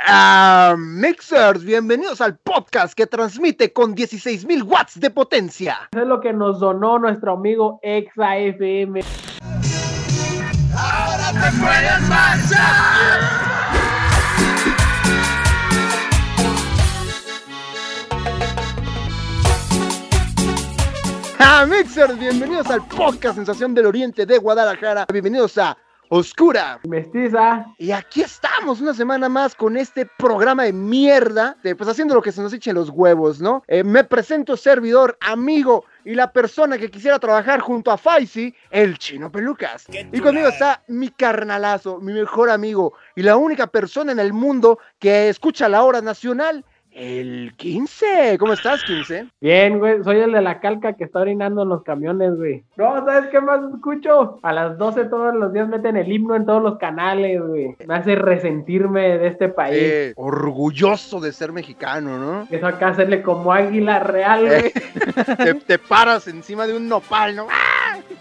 Ah, mixers, bienvenidos al podcast que transmite con 16.000 watts de potencia. Eso es lo que nos donó nuestro amigo Exa FM. Ahora te puedes marchar. Ah, mixers, bienvenidos al podcast Sensación del Oriente de Guadalajara. Bienvenidos a Oscura. Mestiza. Y aquí estamos una semana más con este programa de mierda, de, pues haciendo lo que se nos echen los huevos, ¿no? Eh, me presento servidor, amigo y la persona que quisiera trabajar junto a Faisy, el chino pelucas. Y conmigo está mi carnalazo, mi mejor amigo y la única persona en el mundo que escucha la hora nacional. El 15. ¿Cómo estás, 15? Bien, güey. Soy el de la calca que está orinando en los camiones, güey. No, ¿sabes qué más escucho? A las 12 todos los días meten el himno en todos los canales, güey. Me hace resentirme de este país. Eh, orgulloso de ser mexicano, ¿no? Eso acá hacerle como águila real, güey. te, te paras encima de un nopal, ¿no?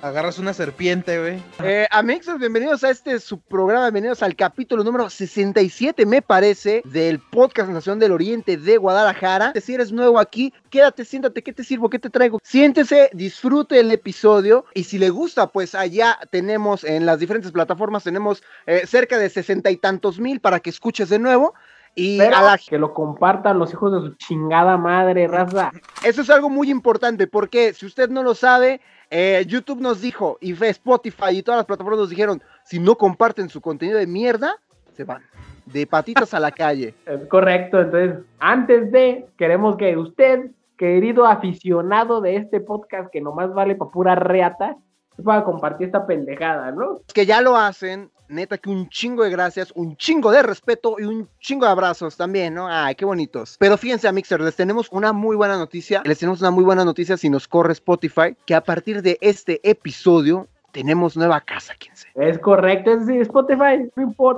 Agarras una serpiente, güey. Eh, amigos, bienvenidos a este su programa, bienvenidos al capítulo número 67, me parece, del podcast Nación del Oriente de Guadalajara. Si eres nuevo aquí, quédate, siéntate, ¿qué te sirvo? ¿Qué te traigo? Siéntese, disfrute el episodio y si le gusta, pues allá tenemos en las diferentes plataformas, tenemos eh, cerca de sesenta y tantos mil para que escuches de nuevo. Y Pero a la que lo compartan los hijos de su chingada madre, raza. Eso es algo muy importante porque si usted no lo sabe, eh, YouTube nos dijo y Spotify y todas las plataformas nos dijeron, si no comparten su contenido de mierda, se van de patitas a la calle. Es correcto, entonces, antes de, queremos que usted, querido aficionado de este podcast que nomás vale para pura reata, pueda compartir esta pendejada, ¿no? Que ya lo hacen, neta que un chingo de gracias, un chingo de respeto y un chingo de abrazos también, ¿no? Ay, qué bonitos. Pero fíjense, a Mixer, les tenemos una muy buena noticia. Les tenemos una muy buena noticia si nos corre Spotify, que a partir de este episodio tenemos nueva casa, 15. Es correcto, es decir, Spotify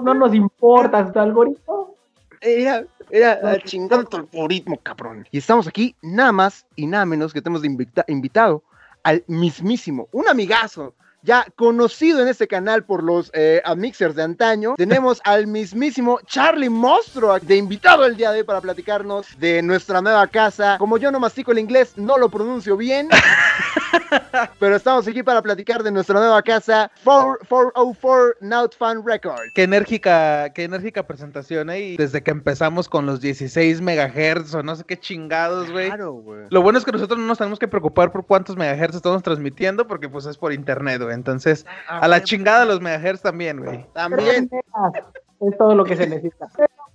no, nos importa su algoritmo. Era, era chingando tu algoritmo, cabrón. Y estamos aquí nada más y nada menos que tenemos de invita- invitado al mismísimo, un amigazo, ya conocido en este canal por los eh, amixers de antaño. Tenemos al mismísimo Charlie Monstro de invitado el día de hoy para platicarnos de nuestra nueva casa. Como yo no mastico el inglés, no lo pronuncio bien. Pero estamos aquí para platicar de nuestra nueva casa, 4- 404 Naut Fan Records. Qué enérgica, qué enérgica presentación, ¿eh? Y desde que empezamos con los 16 megahertz o no sé qué chingados, güey. Claro, güey. Lo bueno es que nosotros no nos tenemos que preocupar por cuántos megahertz estamos transmitiendo porque pues es por internet, güey. Entonces, a la chingada los megahertz también, güey. También. Es todo lo que se necesita.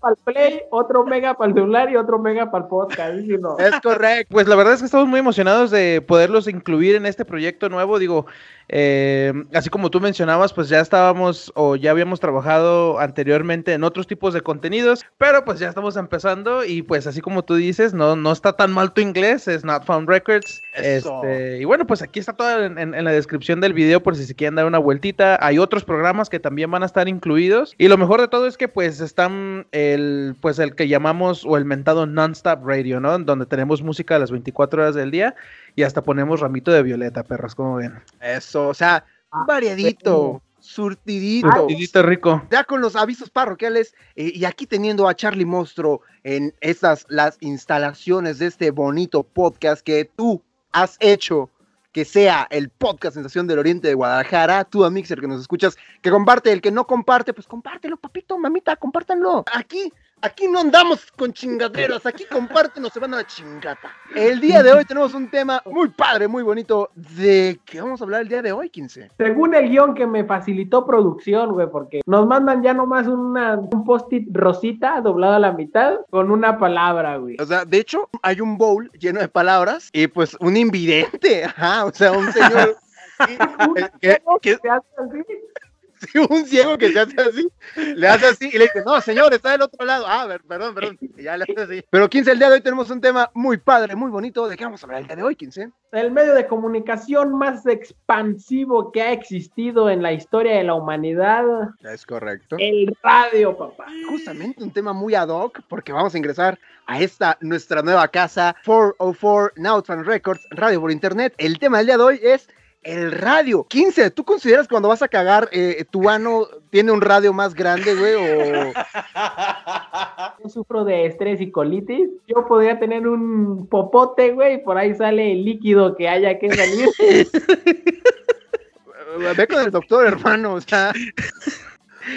Para el play, otro mega para el celular y otro mega para el podcast. ¿sí o no? Es correcto. Pues la verdad es que estamos muy emocionados de poderlos incluir en este proyecto nuevo. Digo, eh, así como tú mencionabas, pues ya estábamos o ya habíamos trabajado anteriormente en otros tipos de contenidos, pero pues ya estamos empezando y pues así como tú dices, no, no está tan mal tu inglés, es Not Found Records. Este, y bueno, pues aquí está todo en, en- en la descripción del video por si se quieren dar una vueltita. Hay otros programas que también van a estar incluidos y lo mejor de todo es que pues están el, pues el que llamamos o el mentado non-stop radio, ¿no? Donde tenemos música a las 24 horas del día y hasta ponemos ramito de violeta, perras, como ven. Eso, o sea, Ah, variadito, surtidito. Surtidito rico. Ya con los avisos parroquiales eh, y aquí teniendo a Charlie Monstro en estas las instalaciones de este bonito podcast que tú has hecho que sea el podcast Sensación del Oriente de Guadalajara, tú a Mixer que nos escuchas, que comparte, el que no comparte, pues compártelo, papito, mamita, compártanlo. Aquí, aquí no andamos con chingaderas, aquí compártenos, se van a la chingata. El día de hoy tenemos un tema muy padre, muy bonito, de qué vamos a hablar el día de hoy, 15. Según el guion que me facilitó producción, güey, porque nos mandan ya nomás una, un post-it rosita doblado a la mitad con una palabra, güey. O sea, de hecho, hay un bowl lleno de palabras y pues un invidente, ajá, o sea, un señor, Un que- ciego que- un ciego que se hace así, le hace así y le dice, no, señor, está del otro lado. Ah, ver, perdón, perdón, y ya le hace así. Pero 15, el día de hoy tenemos un tema muy padre, muy bonito. ¿De qué vamos a hablar el día de hoy, 15? El medio de comunicación más expansivo que ha existido en la historia de la humanidad, Es correcto. el radio, papá. Justamente un tema muy ad hoc porque vamos a ingresar a esta nuestra nueva casa 404 Nautfan Records, radio por internet. El tema del día de hoy es el radio. 15, ¿tú consideras que cuando vas a cagar, eh, tu ano tiene un radio más grande, güey? O... yo sufro de estrés y colitis, yo podría tener un popote, güey, y por ahí sale el líquido que haya que salir. Ve con el doctor, hermano, o sea.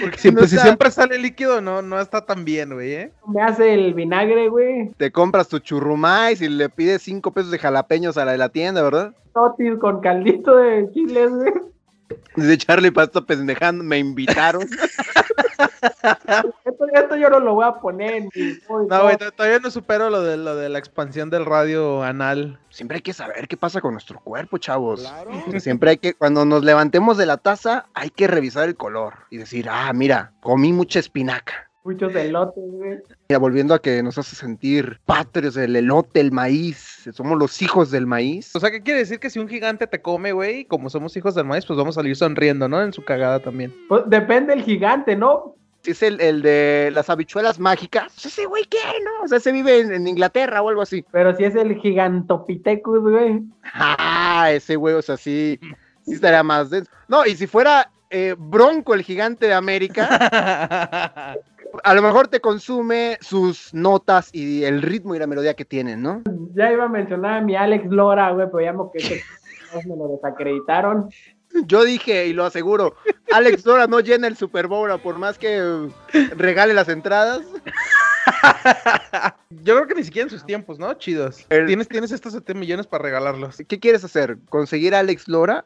Porque si, pues, si siempre sale líquido, no, no está tan bien, güey, ¿eh? Me hace el vinagre, güey. Te compras tu churrumais y le pides cinco pesos de jalapeños a la de la tienda, ¿verdad? Totis con caldito de chiles, güey. Dice Charlie Pasto pendejando, me invitaron. esto, yo no lo voy a poner. no, güey, todavía no supero lo de, lo de la expansión del radio anal. Siempre hay que saber qué pasa con nuestro cuerpo, chavos. Siempre hay que, cuando nos levantemos de la taza, hay que revisar el color y decir, ah, mira, comí mucha espinaca muchos elotes, güey. Ya volviendo a que nos hace sentir patrios, el elote, el maíz, somos los hijos del maíz. O sea, ¿qué quiere decir que si un gigante te come, güey, como somos hijos del maíz, pues vamos a salir sonriendo, ¿no? En su cagada también. Pues depende del gigante, ¿no? Si es el, de las habichuelas mágicas, pues ese güey qué, ¿no? O sea, se vive en, Inglaterra o algo así. Pero si es el gigantopithecus, güey. Ah, ese güey, o sea, sí, sí estaría más denso. No, y si fuera eh, Bronco, el gigante de América, a lo mejor te consume sus notas y el ritmo y la melodía que tienen, ¿no? Ya iba a mencionar a mi Alex Lora, güey, pero llamo que me lo desacreditaron. Yo dije, y lo aseguro, Alex Lora no llena el Super Bowl, por más que regale las entradas. Yo creo que ni siquiera en sus tiempos, ¿no? Chidos. Tienes, tienes estos 7 millones para regalarlos. ¿Qué quieres hacer? ¿Conseguir a Alex Lora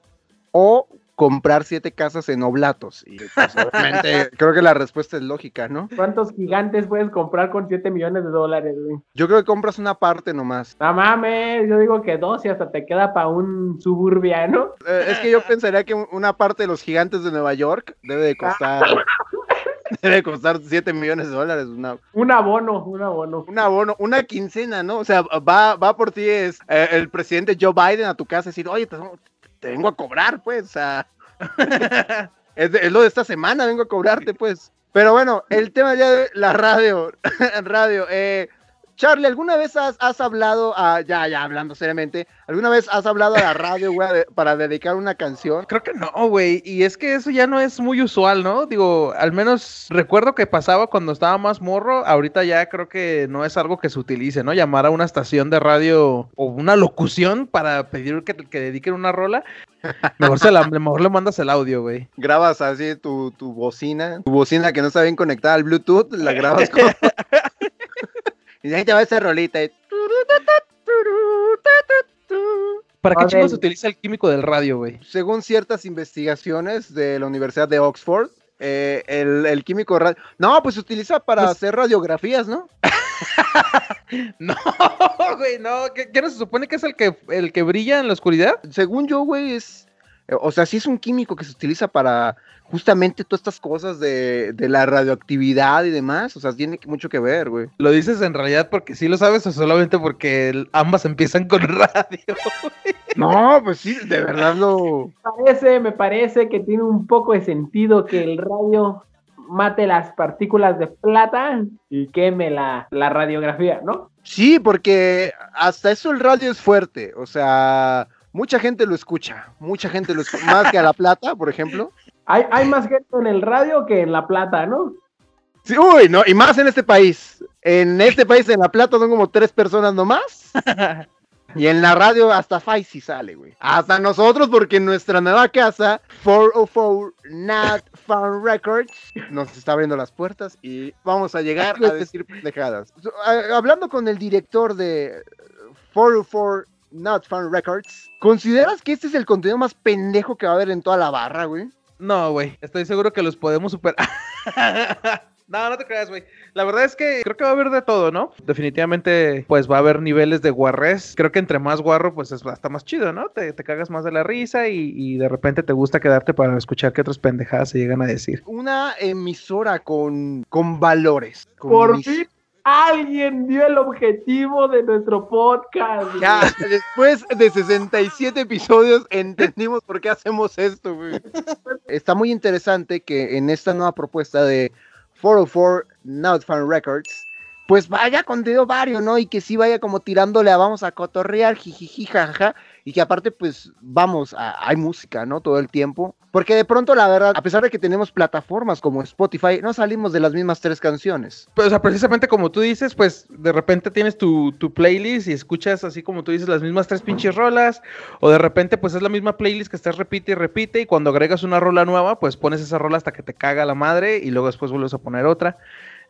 o comprar siete casas en Oblatos? Y pues, obviamente creo que la respuesta es lógica, ¿no? ¿Cuántos gigantes puedes comprar con siete millones de dólares, güey? Yo creo que compras una parte nomás. No mames, yo digo que dos y hasta te queda para un suburbiano. Eh, es que yo pensaría que una parte de los gigantes de Nueva York debe de costar... debe costar 7 millones de dólares. Una... Un abono, un abono. Un abono, una quincena, ¿no? O sea, va, va por ti es, eh, el presidente Joe Biden a tu casa y decir, oye, te, te vengo a cobrar, pues. O sea, es, lo de esta semana, vengo a cobrarte, pues. Pero bueno, el tema ya de la radio, radio, eh, Charlie, ¿alguna vez has, hablado, a, ya, ya, hablando seriamente, ¿alguna vez has hablado a la radio, güey, para dedicar una canción? Creo que no, güey, y es que eso ya no es muy usual, ¿no? Digo, al menos recuerdo que pasaba cuando estaba más morro, ahorita ya creo que no es algo que se utilice, ¿no? Llamar a una estación de radio o una locución para pedir que, que dediquen una rola. Mejor, se la, mejor le mandas el audio, güey. Grabas así tu, tu bocina, tu bocina que no está bien conectada al Bluetooth, la grabas con... Y ahí te va esa rolita. ¿Para qué chicos se utiliza el químico del radio, güey? Según ciertas investigaciones de la Universidad de Oxford, eh, el, químico radio. No, pues se utiliza para pues hacer radiografías, ¿no? no, güey, no. ¿Qué, no se supone que es el que, el que brilla en la oscuridad? Según yo, güey, es. O sea, sí es un químico que se utiliza para justamente todas estas cosas de, la radioactividad y demás, o sea, tiene mucho que ver, güey. ¿Lo dices en realidad porque sí lo sabes o solamente porque ambas empiezan con radio? no, pues sí, de verdad lo... Parece, me parece que tiene un poco de sentido que el radio mate las partículas de plata y queme la, la radiografía, ¿no? Sí, porque hasta eso el radio es fuerte, o sea, mucha gente lo escucha, mucha gente lo escucha, más que a la plata, por ejemplo. Hay, más gente en el radio que en La Plata, ¿no? Sí, uy, no, y más en este país. En este país, en La Plata, son como tres personas nomás. Y en la radio hasta Faisy sale, güey. Hasta nosotros, porque en nuestra nueva casa, 404 Not Fun Records, nos está abriendo las puertas y vamos a llegar a decir pendejadas. Hablando con el director de 404 Not Fun Records, ¿consideras que este es el contenido más pendejo que va a haber en toda la barra, güey? No, güey. Estoy seguro que los podemos superar. no, no te creas, güey. La verdad es que creo que va a haber de todo, ¿no? Definitivamente, pues va a haber niveles de guarres. Creo que entre más guarro, pues es hasta más chido, ¿no? Te, cagas más de la risa y, de repente te gusta quedarte para escuchar qué otras pendejadas se llegan a decir. Una emisora con, con valores. Por fin Alguien dio el objetivo de nuestro podcast. Ya, después de 67 episodios entendimos por qué hacemos esto, güey. Está muy interesante que en esta nueva propuesta de 404 Not Fun Records, pues vaya contenido varios, ¿no? Y que sí vaya como tirándole a vamos a cotorrear, jijiji, jajaja, y que aparte, pues vamos, hay música, ¿no? Todo el tiempo Porque de pronto, la verdad, a pesar de que tenemos plataformas como Spotify, no salimos de las mismas tres canciones. Pues, o sea, precisamente como tú dices, pues de repente tienes tu, tu, playlist y escuchas así como tú dices las mismas tres pinches rolas, o de repente pues es la misma playlist que estás repite y repite y cuando agregas una rola nueva, pues pones esa rola hasta que te caga la madre y luego después vuelves a poner otra.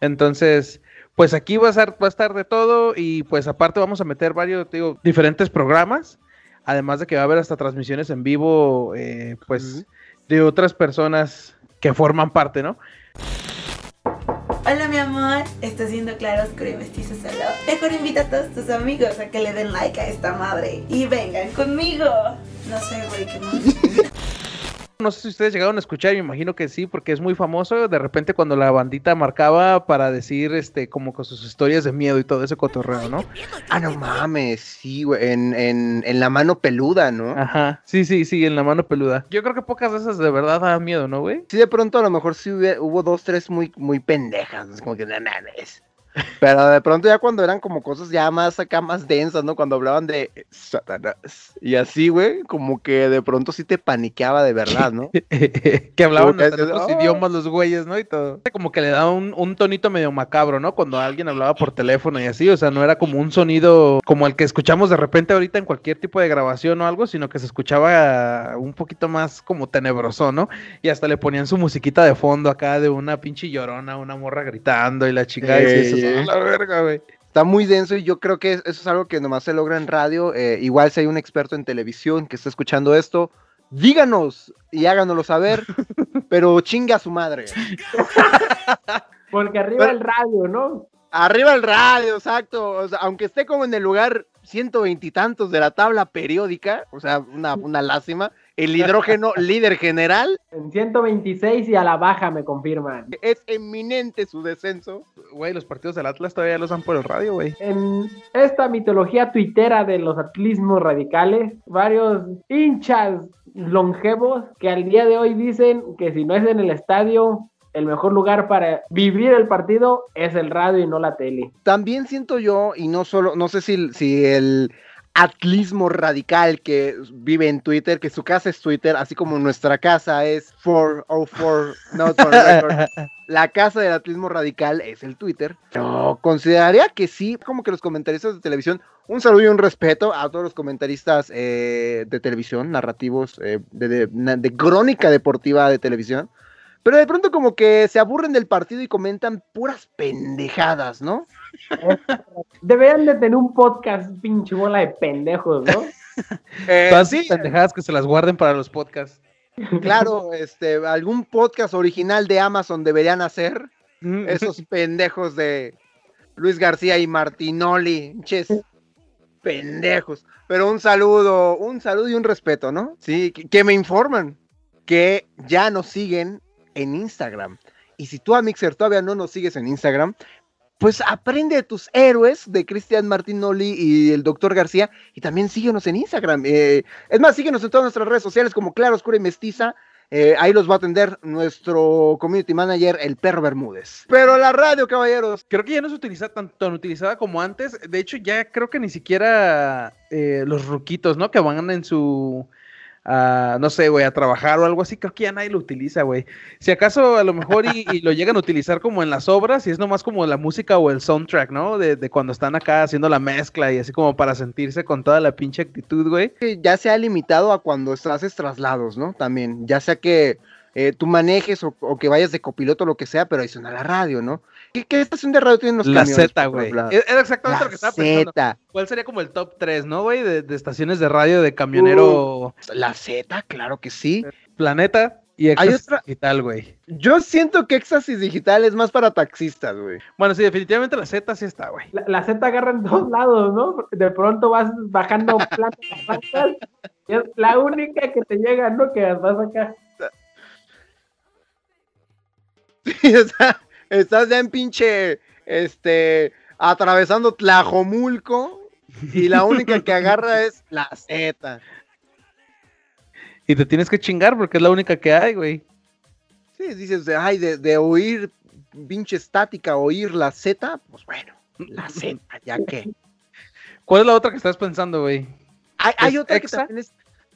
Entonces, pues aquí va a, estar, va a estar de todo y pues aparte vamos a meter varios, digo, diferentes programas, además de que va a haber hasta transmisiones en vivo, eh, pues de otras personas que forman parte, ¿no? Hola mi amor, está siendo claro, oscuro y mestizo solo. Mejor invita a todos tus amigos a que le den like a esta madre y vengan conmigo. No sé, güey, qué más. No sé si ustedes llegaron a escuchar, me imagino que sí, porque es muy famoso. De repente cuando la bandita marcaba para decir, este, como con sus historias de miedo y todo ese cotorreo, ¿no? Ah, no mames, sí, güey, en, en, en la mano peluda, ¿no? Ajá, sí, sí, sí, en la mano peluda. Yo creo que pocas veces de verdad da miedo, ¿no, güey? Sí, de pronto a lo mejor sí hubo, dos, tres muy, muy pendejas, como que, no mames. Pero de pronto ya cuando eran como cosas ya más acá, más densas, ¿no? Cuando hablaban de Satanás y así, güey, como que de pronto sí te paniqueaba de verdad, ¿no? que hablaban de otros idiomas los güeyes, ¿no? Y todo. Como que le daba un, un, tonito medio macabro, ¿no? Cuando alguien hablaba por teléfono y así, o sea, no era como un sonido como el que escuchamos de repente ahorita en cualquier tipo de grabación o algo, sino que se escuchaba un poquito más como tenebroso, ¿no? Y hasta le ponían su musiquita de fondo acá de una pinche llorona, una morra gritando y la chica y la verga, güey. Está muy denso y yo creo que eso es algo que nomás se logra en radio. Eh, igual si hay un experto en televisión que está escuchando esto, díganos y háganoslo saber, pero chinga a su madre. Porque arriba el radio, ¿no? Arriba el radio, exacto. aunque esté como en el lugar ciento veintitantos de la tabla periódica, o sea, una, una lástima, el hidrógeno líder general. En 126 y a la baja me confirman. Es eminente su descenso. Güey, los partidos del Atlas todavía los dan por el radio, güey. En esta mitología tuitera de los atlismos radicales, varios hinchas longevos que al día de hoy dicen que si no es en el estadio, el mejor lugar para vivir el partido es el radio y no la tele. También siento yo, y no solo, no sé si, si el atlismo radical que vive en Twitter, que su casa es Twitter, así como nuestra casa es 404, no, la casa del atlismo radical es el Twitter. Yo consideraría que sí, como que los comentaristas de televisión, un saludo y un respeto a todos los comentaristas eh, de televisión, narrativos, eh, de, de crónica deportiva de televisión, pero de pronto como que se aburren del partido y comentan puras pendejadas, ¿no? Deberían de tener un podcast, pinche bola de pendejos, ¿no? eh, sí. pendejadas que se las guarden para los podcasts. Claro, este, algún podcast original de Amazon deberían hacer. Mm. Esos pendejos de Luis García y Martinoli, ches, pendejos. Pero un saludo, un saludo y un respeto, ¿no? Sí, que me informan que ya nos siguen en Instagram. Y si tú a Mixer todavía no nos sigues en Instagram, pues aprende de tus héroes de Cristian Martinoli y el doctor García y también síguenos en Instagram. Eh, es más, síguenos en todas nuestras redes sociales como Claro, Oscura y Mestiza. Eh, ahí los va a atender nuestro community manager, el perro Bermúdez. Pero la radio, caballeros. Creo que ya no se utiliza tan, tan utilizada como antes. De hecho, ya creo que ni siquiera eh, los ruquitos, ¿no? Que van en su no sé, güey, a trabajar o algo así, creo que ya nadie lo utiliza, güey. Si acaso a lo mejor y, lo llegan a utilizar como en las obras, y es nomás como la música o el soundtrack, ¿no? De, de, cuando están acá haciendo la mezcla y así como para sentirse con toda la pinche actitud, güey. Ya se ha limitado a cuando haces traslados, ¿no? También, ya sea que eh, tú manejes o, que vayas de copiloto o lo que sea, pero ahí suena la radio, ¿no? ¿Qué, qué estación de radio tienen los la Z, güey. Era exactamente lo que estaba pensando. ¿Cuál sería como el top 3, no, güey? De, estaciones de radio de camionero. Uh, la Z, claro que sí. Planeta. Y Éxtasis Digital, güey. Yo siento que Éxtasis Digital es más para taxistas, güey. Bueno, sí, definitivamente la Z sí está, güey. La, Z agarra en dos lados, ¿no? De pronto vas bajando plantas, y es la única que te llega, ¿no? Que vas acá. Sí, estás ya en pinche, este, atravesando Tlajomulco y la única que agarra es la Z. Y te tienes que chingar porque es la única que hay, güey. Sí, dices, ay, de, oír pinche estática, oír la Z, pues bueno, la Z, ya que. ¿Cuál es la otra que estás pensando, güey? Hay, otra que también es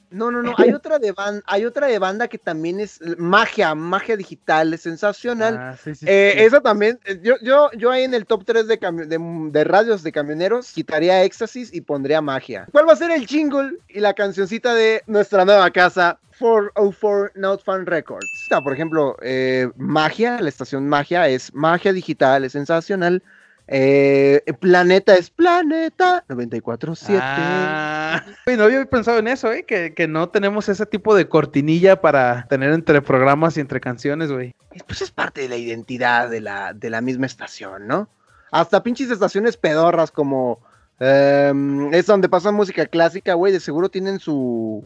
No, no, no, hay otra de banda, hay otra de banda que también es magia, magia digital, es sensacional. Ah, sí, sí, Eh, sí. Esa también, eh, yo, yo, yo ahí en el top 3 de, cami- de, de radios de camioneros quitaría éxtasis y pondría magia. ¿Cuál va a ser el jingle y la cancioncita de nuestra nueva casa? 404 Not Fun Records. Está, por ejemplo, eh, Magia, la estación Magia es Magia Digital, es sensacional. Eh, Planeta es Planeta 947. Ah, no había pensado en eso, ¿eh? Que, que no tenemos ese tipo de cortinilla para tener entre programas y entre canciones, güey. Pues es parte de la identidad de la, de la misma estación, ¿no? Hasta pinches estaciones pedorras como em, es donde pasan música clásica, güey, de seguro tienen su,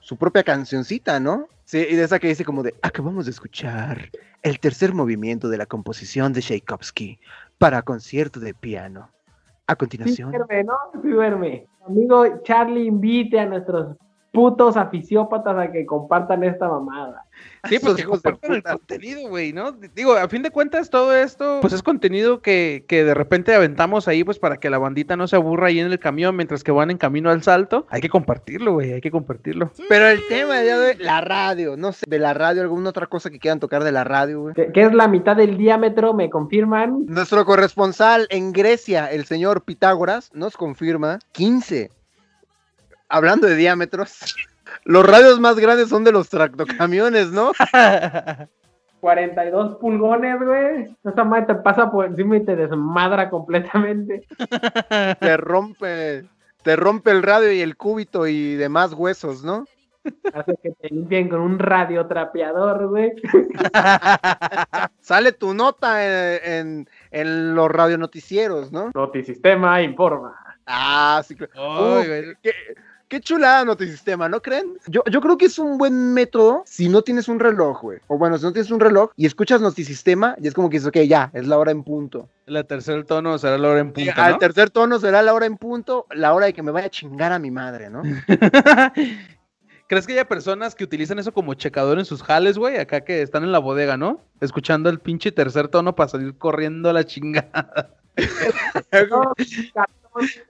su propia cancioncita, ¿no? Sí, y de esa que dice como de, acabamos de escuchar el tercer movimiento de la composición de Tchaikovsky para concierto de piano. A Sí continuación, duerme, ¿no? Sí duerme. Amigo Charlie, invite a nuestros putos aficiópatas a que compartan esta mamada. Sí, pues que compartan el contenido, güey, ¿no? Digo, a fin de cuentas, todo esto, pues es contenido que, que de repente aventamos ahí, pues para que la bandita no se aburra ahí en el camión mientras que van en camino al salto. Hay que compartirlo, güey, hay que compartirlo. pero el tema de, la radio, no sé, de la radio, alguna otra cosa que quieran tocar de la radio, güey. Que, que es la mitad del diámetro, ¿me confirman? Nuestro corresponsal en Grecia, el señor Pitágoras, nos confirma 15. Hablando de diámetros, los radios más grandes son de los tractocamiones, ¿no? 42 pulgones, güey. Esa madre te pasa por encima y te desmadra completamente. Te rompe, te rompe el radio y el cúbito y demás huesos, ¿no? Hace que te limpien con un radiotrapeador, güey. Sale tu nota en, en, en los radionoticieros, ¿no? Notisistema informa. Ah, sí, claro. Uf, güey. Qué, chulada Notisistema, ¿no creen? Yo, yo creo que es un buen método si no tienes un reloj, güey. O bueno, si no tienes un reloj y escuchas Notisistema, y es como que dices, ok, ya, es la hora en punto. La tercer tono será la hora en punto, Al ¿no? tercer tono será la hora en punto, la hora de que me vaya a chingar a mi madre, ¿no? ¿Crees que haya personas que utilizan eso como checador en sus jales, güey? Acá que están en la bodega, ¿no? Escuchando el pinche tercer tono para salir corriendo a la chingada. No,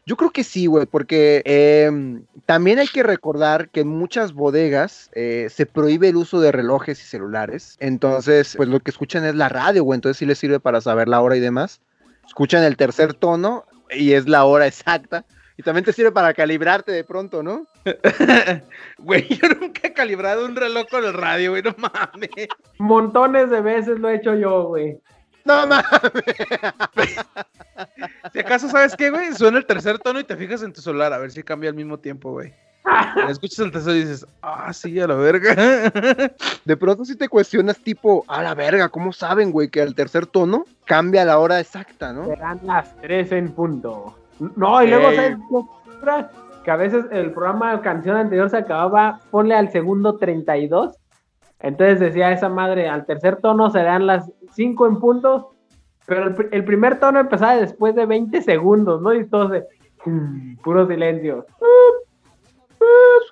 Yo creo que sí, güey, porque em, también hay que recordar que en muchas bodegas eh, se prohíbe el uso de relojes y celulares. Entonces, pues lo que escuchan es la radio, güey. Entonces sí les sirve para saber la hora y demás. Escuchan el tercer tono y es la hora exacta. Y también te sirve para calibrarte de pronto, ¿no? Güey, yo nunca he calibrado un reloj con el radio, güey, no mames. montones de veces lo he hecho yo, güey. No mames. Si acaso, ¿sabes qué, güey? Suena el tercer tono y te fijas en tu celular a ver si cambia al mismo tiempo, güey. Escuchas el tercero y dices, ah, sí, a la verga. De pronto sí te cuestionas tipo, a la verga, ¿cómo saben, güey, que al tercer tono cambia la hora exacta, ¿no? Serán las 3 en punto. No, y luego. ¿sabes? Que a veces el programa de canción anterior se acababa, ponle al segundo 32. Entonces decía esa madre, al tercer tono serán las 5 en punto. Pero el, pr- el primer tono empezaba después de 20 segundos, ¿no? Y todo se... Puro silencio.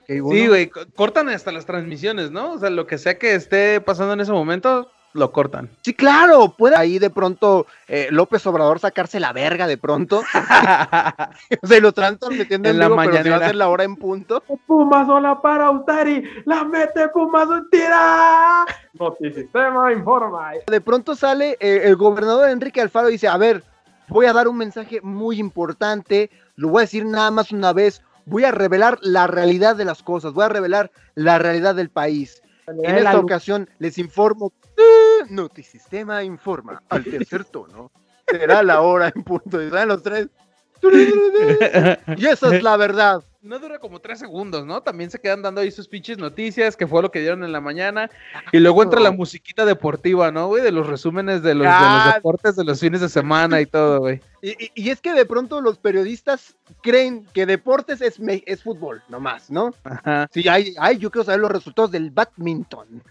Sí, güey, co- cortan hasta las transmisiones, ¿no? O sea, lo que sea que esté pasando en ese momento, lo cortan. Sí, claro, puede ahí de pronto eh, López Obrador sacarse la verga de pronto. o sea, y lo están transmitiendo en, En la vivo, pero si va a ser la hora en punto. Puma sola para Ustari, la mete Puma tira. Notisistema informa. De pronto sale eh, el gobernador Enrique Alfaro y dice, a ver, voy a dar un mensaje muy importante, lo voy a decir nada más una vez, voy a revelar la realidad de las cosas, voy a revelar la realidad del país. En esta ocasión les informo, Notisistema informa al tercer tono. Será la hora en punto. Salen los tres. Y esa es la verdad. No dura como tres segundos, ¿no? También se quedan dando ahí sus pinches noticias, que fue lo que dieron en la mañana. Y luego entra la musiquita deportiva, ¿no, güey? De los resúmenes de los, de los Ah. deportes de los fines de semana y todo, güey. Y, y- y es que de pronto los periodistas creen que deportes es, me- es fútbol, nomás, ¿no? Ajá. Sí, ay, ay, yo quiero saber los resultados del badminton.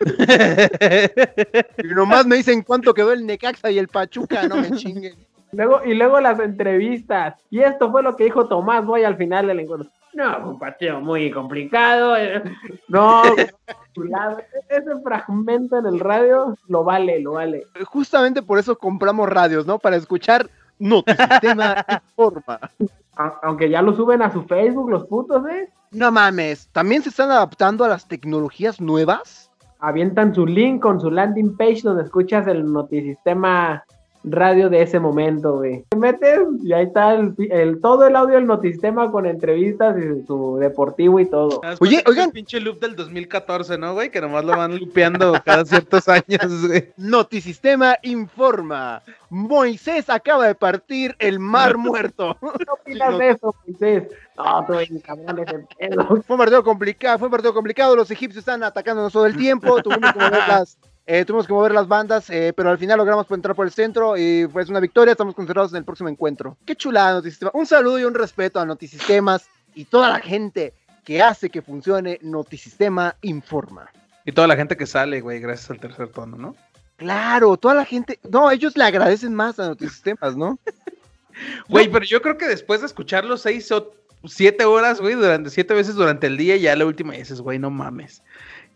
Y nomás me dicen cuánto quedó el Necaxa y el Pachuca, no me chinguen. Luego, y luego las entrevistas. Y esto fue lo que dijo Tomás Boy al final del encuentro. No, fue un partido muy complicado. eh. No, ese fragmento en el radio lo vale, lo vale. Justamente por eso compramos radios, ¿no? Para escuchar Notisistema Informa. Aunque ya lo suben a su Facebook, los putos, ¿eh? No mames, ¿también se están adaptando a las tecnologías nuevas? Avientan su link con su landing page donde escuchas el notisistema radio de ese momento, güey. Te metes y ahí está el, todo el audio del notisistema con entrevistas y su deportivo y todo. Oye, oigan. El pinche loop del 2014, ¿no, güey? Que nomás lo van lupeando cada ciertos años, güey. Notisistema informa. Moisés acaba de partir el mar muerto. ¿Qué opinas de eso, Moisés? No, tú cabrón ese pedo. Fue un partido complicado, fue un partido complicado. Los egipcios están atacándonos todo el tiempo. Tuvimos que mover las, eh, tuvimos que mover las bandas, eh, pero al final logramos entrar por el centro y fue una victoria. Estamos concentrados en el próximo encuentro. Qué chulada, Notisistema. Un saludo y un respeto a Notisistemas y toda la gente que hace que funcione Notisistema Informa. Y toda la gente que sale, güey, gracias al tercer tono, ¿no? Claro, toda la gente. No, ellos le agradecen más a Notisistemas, ¿no? Güey, pero yo creo que después de escucharlo seis o siete horas, güey, durante siete veces durante el día, ya la última dices, güey, no mames.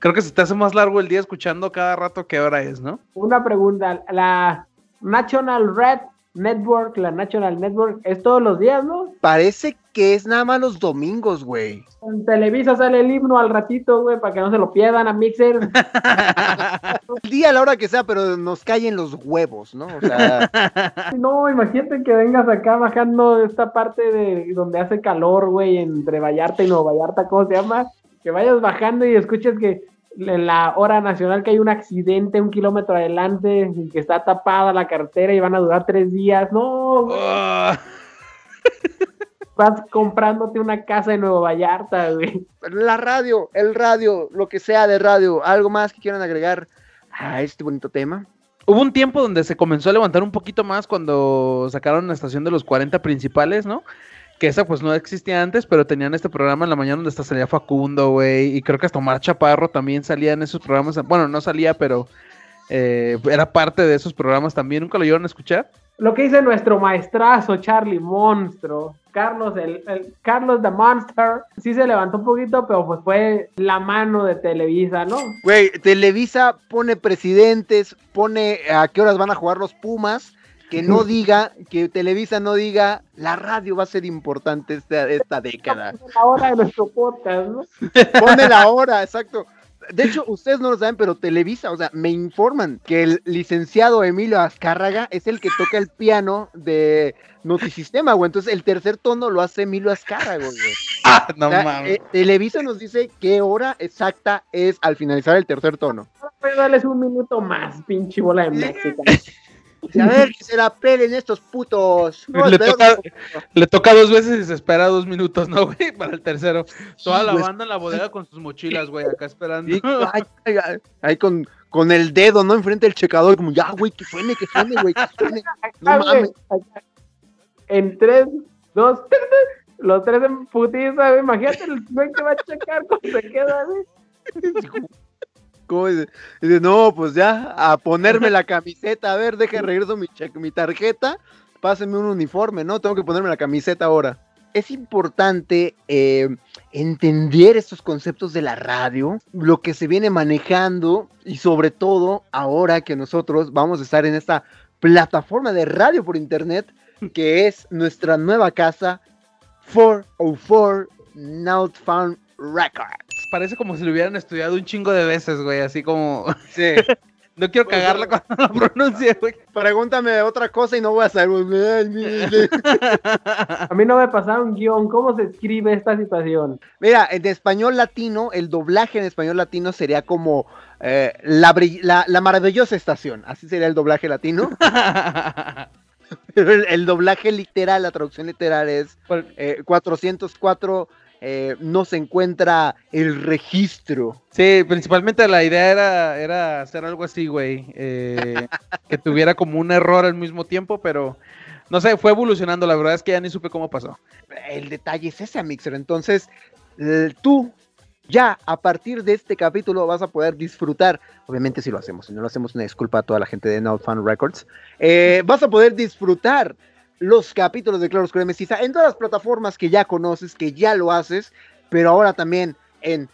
Creo que se te hace más largo el día escuchando cada rato qué hora es, ¿no? Una pregunta, la National Red Network, la National Network, es todos los días, ¿no? Parece que es nada más los domingos, güey. En Televisa sale el himno al ratito, güey, para que no se lo pierdan a Mixer. el día a la hora que sea, pero nos caen los huevos, ¿no? O sea... No, imagínate que vengas acá bajando esta parte de donde hace calor, güey, entre Vallarta y Nueva Vallarta, ¿cómo se llama? Que vayas bajando y escuches que en la hora nacional que hay un accidente un kilómetro adelante y que está tapada la carretera y van a durar tres días. No, ah. Vas comprándote una casa de Nuevo Vallarta, güey. La radio, el radio, lo que sea de radio. ¿Algo más que quieran agregar a este bonito tema? Hubo un tiempo donde se comenzó a levantar un poquito más cuando sacaron la estación de los 40 principales, ¿no? Que esa pues no existía antes, pero tenían este programa en la mañana donde hasta salía Facundo, güey, y creo que hasta Omar Chaparro también salía en esos programas, bueno, no salía, pero eh, era parte de esos programas también, ¿nunca lo llegaron a escuchar? Lo que dice nuestro maestrazo Charlie Monstro, Carlos, el, Carlos the Monster, sí se levantó un poquito, pero pues fue la mano de Televisa, ¿no? Güey, Televisa pone presidentes, pone a qué horas van a jugar los Pumas, que no diga, que Televisa no diga, la radio va a ser importante esta, esta década. La hora de nuestro podcast, ¿no? Pone la hora, exacto. De hecho, ustedes no lo saben, pero Televisa, o sea, me informan que el licenciado Emilio Azcárraga es el que toca el piano de Notisistema, güey. Entonces, el tercer tono lo hace Emilio Azcárraga, güey. Ah, no mames. Eh, Televisa nos dice qué hora exacta es al finalizar el tercer tono. Puedes darles un minuto más, pinche bola de México. A ver que se la pelen estos putos. le, toca, dos veces y se espera dos minutos, ¿no, güey? Para el tercero. Toda la banda en la bodega con sus mochilas, güey, acá esperando. ahí con, con el dedo, ¿no? Enfrente del checador, como ya, güey, que suene, que suene, güey, que suene. No mames. En tres, dos, los tres en putiza, güey. Imagínate el güey que va a checar cuando se queda, güey. Dice, no, pues ya, a ponerme la camiseta, a ver, deje regreso mi, tarjeta, pásenme un uniforme, ¿no? Tengo que ponerme la camiseta ahora. Es importante eh, entender estos conceptos de la radio, lo que se viene manejando y sobre todo ahora que nosotros vamos a estar en esta plataforma de radio por internet que es nuestra nueva casa 404 Found Records parece como si lo hubieran estudiado un chingo de veces, güey, así como... Sí. no quiero pues, cagarla cuando lo pronuncie, güey. Pregúntame otra cosa y no voy a saber. a mí no me pasaron guion. ¿Cómo se escribe esta situación? Mira, en español latino, el doblaje en español latino sería como eh, la, la, maravillosa estación. Así sería el doblaje latino. Pero el, doblaje literal, la traducción literal es eh, 404 eh, no se encuentra el registro. Sí, principalmente la idea era, era hacer algo así, güey. Eh, que tuviera como un error al mismo tiempo, pero no sé, fue evolucionando. La verdad es que ya ni supe cómo pasó. El detalle es ese, Mixer. Entonces, tú ya a partir de este capítulo vas a poder disfrutar, obviamente si lo hacemos, si no lo hacemos, una disculpa a toda la gente de No Fun Records, eh, vas a poder disfrutar los capítulos de Claro Oscuro Mestiza en todas las plataformas que ya conoces, que ya lo haces, pero ahora también en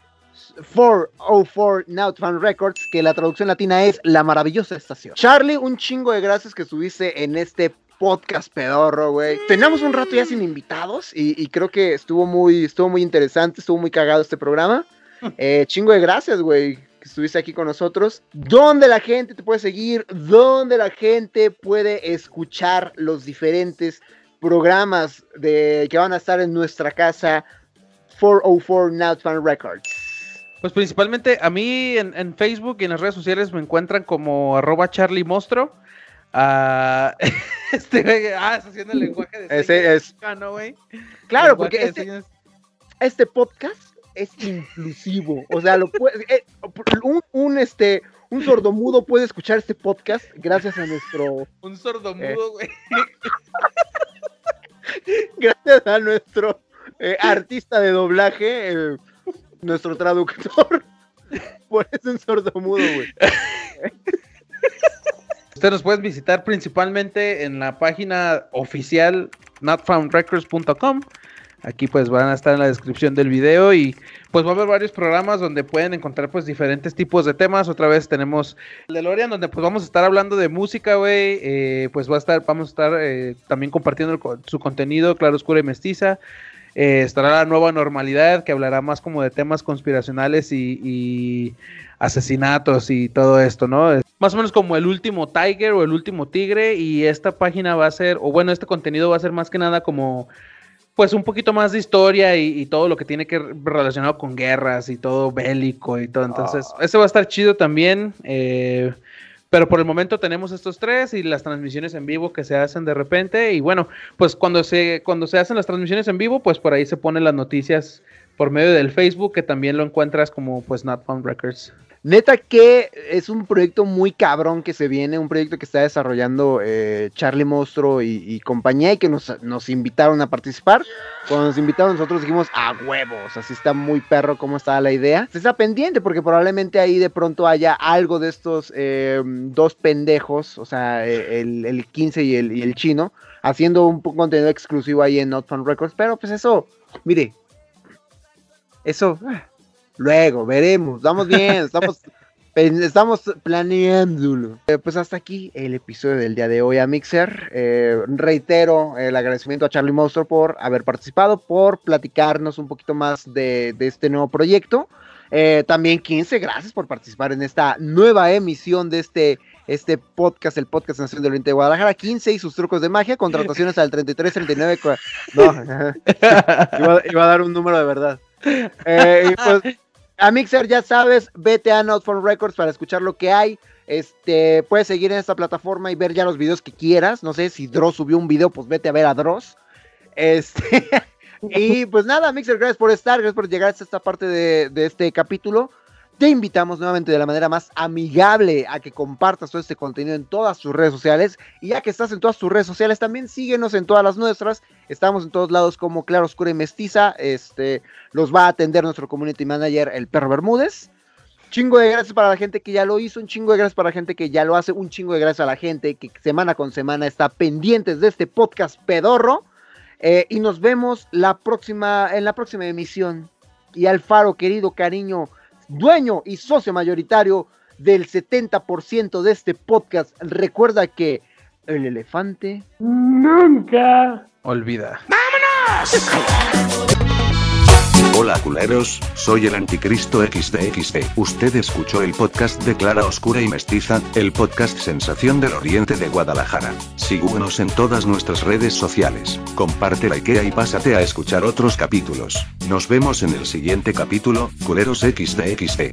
404 Now Fan Records, que la traducción latina es La Maravillosa Estación. Charlie, un chingo de gracias que estuviste en este podcast pedorro, güey. Teníamos un rato ya sin invitados y, y, creo que estuvo muy, estuvo muy interesante, estuvo muy cagado este programa. Eh, chingo de gracias, güey, que estuviste aquí con nosotros. ¿Dónde la gente te puede seguir? ¿Dónde la gente puede escuchar los diferentes programas de, que van a estar en nuestra casa 404 Nowtfan Records? Pues principalmente a mí en, en, Facebook y en las redes sociales me encuentran como arroba Charlie Mostro. Uh, este ah, está haciendo el lenguaje de Ese es. Claro, porque este, este, podcast es inclusivo. O sea, lo puede, eh, un, un, este, un sordomudo puede escuchar este podcast gracias a nuestro. Un sordomudo, güey. Eh, gracias a nuestro eh, artista de doblaje, eh, nuestro traductor. Por eso un sordomudo, güey. Ustedes nos pueden visitar principalmente en la página oficial notfoundrecords.com. Aquí pues van a estar en la descripción del video y pues va a haber varios programas donde pueden encontrar pues diferentes tipos de temas. Otra vez tenemos el de Lorian donde pues vamos a estar hablando de música, güey. Eh, pues va a estar, vamos a estar eh, también compartiendo su contenido, Claro, Oscura y Mestiza. Eh, estará la nueva normalidad que hablará más como de temas conspiracionales y, y asesinatos y todo esto, ¿no? Más o menos como el último Tiger o el último Tigre y esta página va a ser, o bueno, este contenido va a ser más que nada como pues un poquito más de historia y, y, todo lo que tiene que relacionado con guerras y todo bélico y todo. Entonces, oh. ese va a estar chido también. Eh, pero por el momento tenemos estos tres y las transmisiones en vivo que se hacen de repente. Y bueno, pues cuando se, cuando se hacen las transmisiones en vivo, pues por ahí se ponen las noticias por medio del Facebook, que también lo encuentras como pues Not Found Records. Neta que es un proyecto muy cabrón que se viene, un proyecto que está desarrollando eh, Charlie Mostro y, compañía y que nos, invitaron a participar. Cuando nos invitaron nosotros dijimos a huevos, así está muy perro cómo está la idea. Se está pendiente porque probablemente ahí de pronto haya algo de estos eh, dos pendejos, o sea, el, el 15 y el, el chino, haciendo un contenido exclusivo ahí en Not Fun Records, pero pues eso, mire, eso... Luego, veremos. Estamos bien, estamos, estamos planeándolo. Eh, pues hasta aquí el episodio del día de hoy a Mixer. Eh, reitero el agradecimiento a Charlie Monster por haber participado, por platicarnos un poquito más de, de este nuevo proyecto. Eh, también 15, gracias por participar en esta nueva emisión de este, este podcast, el podcast Nacional del Oriente de Guadalajara. 15 y sus trucos de magia, contrataciones al 33, 39. No, iba, iba, a dar un número de verdad. Eh, y pues, a Mixer, ya sabes, vete a Not for Records para escuchar lo que hay. Este, puedes seguir en esta plataforma y ver ya los videos que quieras. No sé si Dross subió un video, pues vete a ver a Dross. Este, y pues nada, Mixer, gracias por estar, gracias por llegar hasta esta parte de, de este capítulo. Te invitamos nuevamente de la manera más amigable a que compartas todo este contenido en todas tus redes sociales. Y ya que estás en todas tus redes sociales, también síguenos en todas las nuestras. Estamos en todos lados como Claro Oscura y Mestiza. Este, los va a atender nuestro community manager, el perro Bermúdez. Chingo de gracias para la gente que ya lo hizo, un chingo de gracias para la gente que ya lo hace, un chingo de gracias a la gente que semana con semana está pendientes de este podcast pedorro. Eh, y nos vemos la próxima, en la próxima emisión. Y Alfaro, querido cariño, dueño y socio mayoritario del 70% de este podcast, recuerda que el elefante nunca olvida. ¡Vámonos! Hola culeros, soy el anticristo XDXD. Usted escuchó el podcast de Clara Oscura y Mestiza, el podcast Sensación del Oriente de Guadalajara. Síguenos en todas nuestras redes sociales. Comparte la IKEA y pásate a escuchar otros capítulos. Nos vemos en el siguiente capítulo, culeros XDXD.